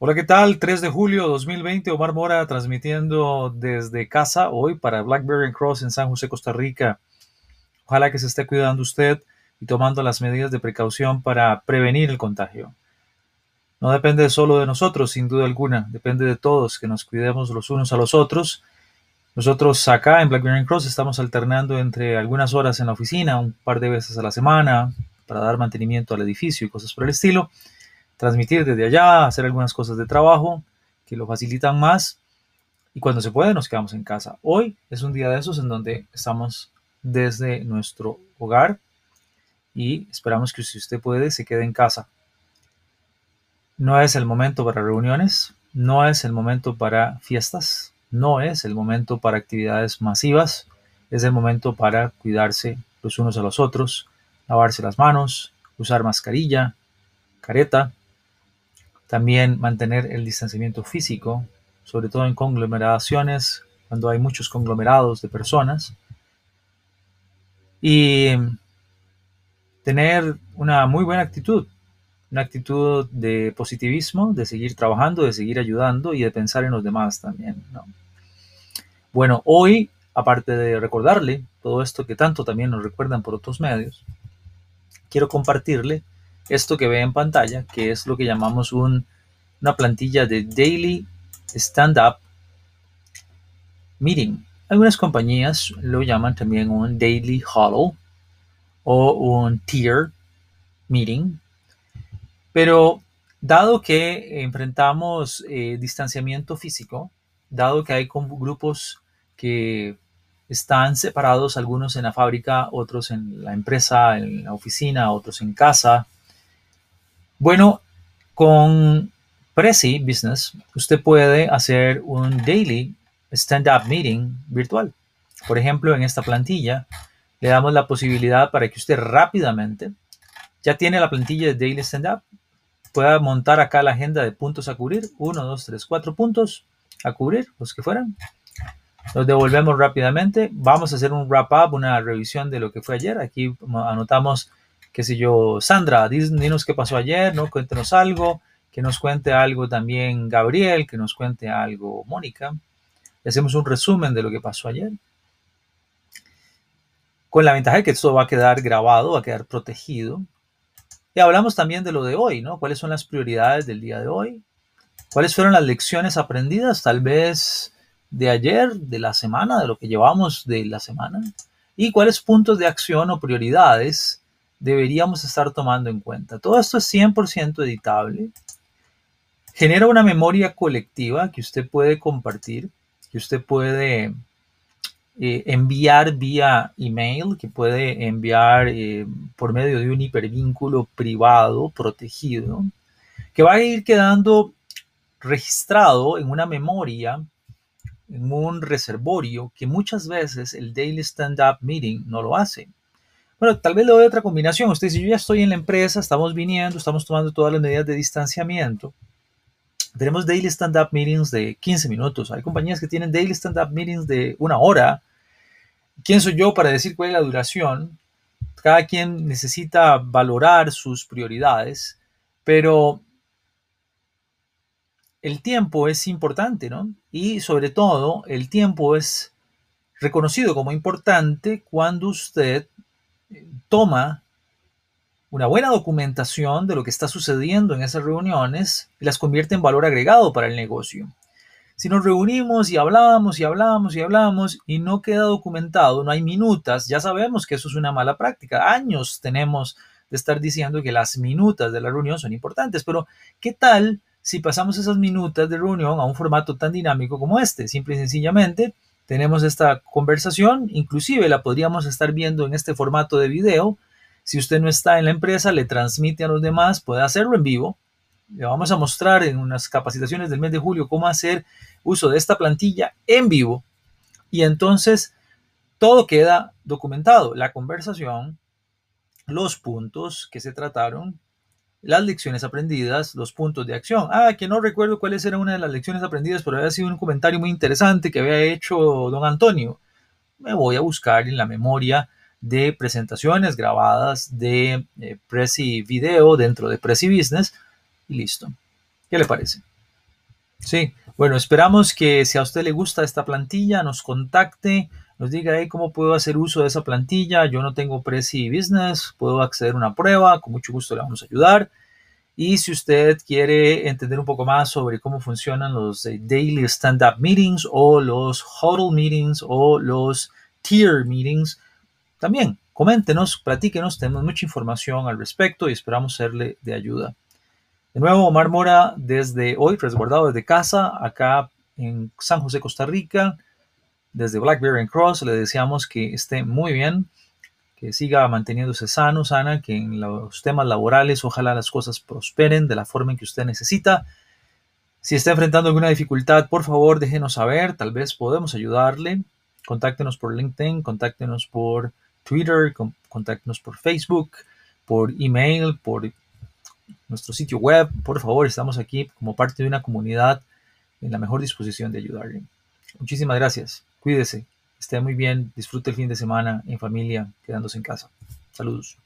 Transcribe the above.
Hola, ¿qué tal? 3 de julio 2020, Omar Mora transmitiendo desde casa hoy para Blackberry Cross en San José, Costa Rica. Ojalá que se esté cuidando usted y tomando las medidas de precaución para prevenir el contagio. No depende solo de nosotros, sin duda alguna, depende de todos, que nos cuidemos los unos a los otros. Nosotros acá en Blackberry Cross estamos alternando entre algunas horas en la oficina, un par de veces a la semana, para dar mantenimiento al edificio y cosas por el estilo transmitir desde allá, hacer algunas cosas de trabajo que lo facilitan más y cuando se puede nos quedamos en casa. Hoy es un día de esos en donde estamos desde nuestro hogar y esperamos que si usted puede se quede en casa. No es el momento para reuniones, no es el momento para fiestas, no es el momento para actividades masivas, es el momento para cuidarse los unos a los otros, lavarse las manos, usar mascarilla, careta, también mantener el distanciamiento físico, sobre todo en conglomeraciones, cuando hay muchos conglomerados de personas. Y tener una muy buena actitud, una actitud de positivismo, de seguir trabajando, de seguir ayudando y de pensar en los demás también. Bueno, hoy, aparte de recordarle todo esto que tanto también nos recuerdan por otros medios, quiero compartirle esto que ve en pantalla, que es lo que llamamos un, una plantilla de Daily Stand-Up Meeting. Algunas compañías lo llaman también un Daily Huddle o un Tier Meeting. Pero dado que enfrentamos eh, distanciamiento físico, dado que hay grupos que están separados, algunos en la fábrica, otros en la empresa, en la oficina, otros en casa, bueno, con Prezi Business, usted puede hacer un daily stand-up meeting virtual. Por ejemplo, en esta plantilla le damos la posibilidad para que usted rápidamente, ya tiene la plantilla de daily stand-up, pueda montar acá la agenda de puntos a cubrir. Uno, dos, tres, cuatro puntos a cubrir, los que fueran. Nos devolvemos rápidamente. Vamos a hacer un wrap-up, una revisión de lo que fue ayer. Aquí anotamos qué sé yo, Sandra, dinos qué pasó ayer, ¿no? Cuéntenos algo, que nos cuente algo también Gabriel, que nos cuente algo Mónica. Hacemos un resumen de lo que pasó ayer. Con la ventaja de que esto va a quedar grabado, va a quedar protegido. Y hablamos también de lo de hoy, ¿no? ¿Cuáles son las prioridades del día de hoy? ¿Cuáles fueron las lecciones aprendidas tal vez de ayer, de la semana, de lo que llevamos de la semana? ¿Y cuáles puntos de acción o prioridades deberíamos estar tomando en cuenta. Todo esto es 100% editable. Genera una memoria colectiva que usted puede compartir, que usted puede eh, enviar vía email, que puede enviar eh, por medio de un hipervínculo privado, protegido, que va a ir quedando registrado en una memoria, en un reservorio, que muchas veces el Daily Stand-Up Meeting no lo hace. Bueno, tal vez le doy otra combinación. Usted dice, yo ya estoy en la empresa, estamos viniendo, estamos tomando todas las medidas de distanciamiento. Tenemos daily stand-up meetings de 15 minutos. Hay compañías que tienen daily stand-up meetings de una hora. ¿Quién soy yo para decir cuál es la duración? Cada quien necesita valorar sus prioridades, pero el tiempo es importante, ¿no? Y sobre todo, el tiempo es reconocido como importante cuando usted toma una buena documentación de lo que está sucediendo en esas reuniones y las convierte en valor agregado para el negocio. Si nos reunimos y hablamos y hablamos y hablamos y no queda documentado, no hay minutas, ya sabemos que eso es una mala práctica. Años tenemos de estar diciendo que las minutas de la reunión son importantes, pero ¿qué tal si pasamos esas minutas de reunión a un formato tan dinámico como este? Simple y sencillamente tenemos esta conversación, inclusive la podríamos estar viendo en este formato de video. Si usted no está en la empresa, le transmite a los demás, puede hacerlo en vivo. Le vamos a mostrar en unas capacitaciones del mes de julio cómo hacer uso de esta plantilla en vivo. Y entonces todo queda documentado, la conversación, los puntos que se trataron, las lecciones aprendidas, los puntos de acción. Ah, que no recuerdo cuáles eran una de las lecciones aprendidas, pero había sido un comentario muy interesante que había hecho don Antonio. Me voy a buscar en la memoria de presentaciones grabadas de eh, Prezi Video dentro de Prezi Business y listo. ¿Qué le parece? Sí, bueno, esperamos que si a usted le gusta esta plantilla, nos contacte, nos diga ahí cómo puedo hacer uso de esa plantilla. Yo no tengo Prezi Business, puedo acceder a una prueba, con mucho gusto le vamos a ayudar. Y si usted quiere entender un poco más sobre cómo funcionan los eh, daily stand-up meetings o los huddle meetings o los tier meetings, también coméntenos, platíquenos, tenemos mucha información al respecto y esperamos serle de ayuda. De nuevo, Omar Mora desde hoy, resguardado desde casa, acá en San José, Costa Rica, desde Blackberry Cross, le deseamos que esté muy bien que siga manteniéndose sano, sana, que en los temas laborales ojalá las cosas prosperen de la forma en que usted necesita. Si está enfrentando alguna dificultad, por favor déjenos saber, tal vez podemos ayudarle. Contáctenos por LinkedIn, contáctenos por Twitter, contáctenos por Facebook, por email, por nuestro sitio web. Por favor, estamos aquí como parte de una comunidad en la mejor disposición de ayudarle. Muchísimas gracias. Cuídese esté muy bien, disfrute el fin de semana en familia, quedándose en casa. Saludos.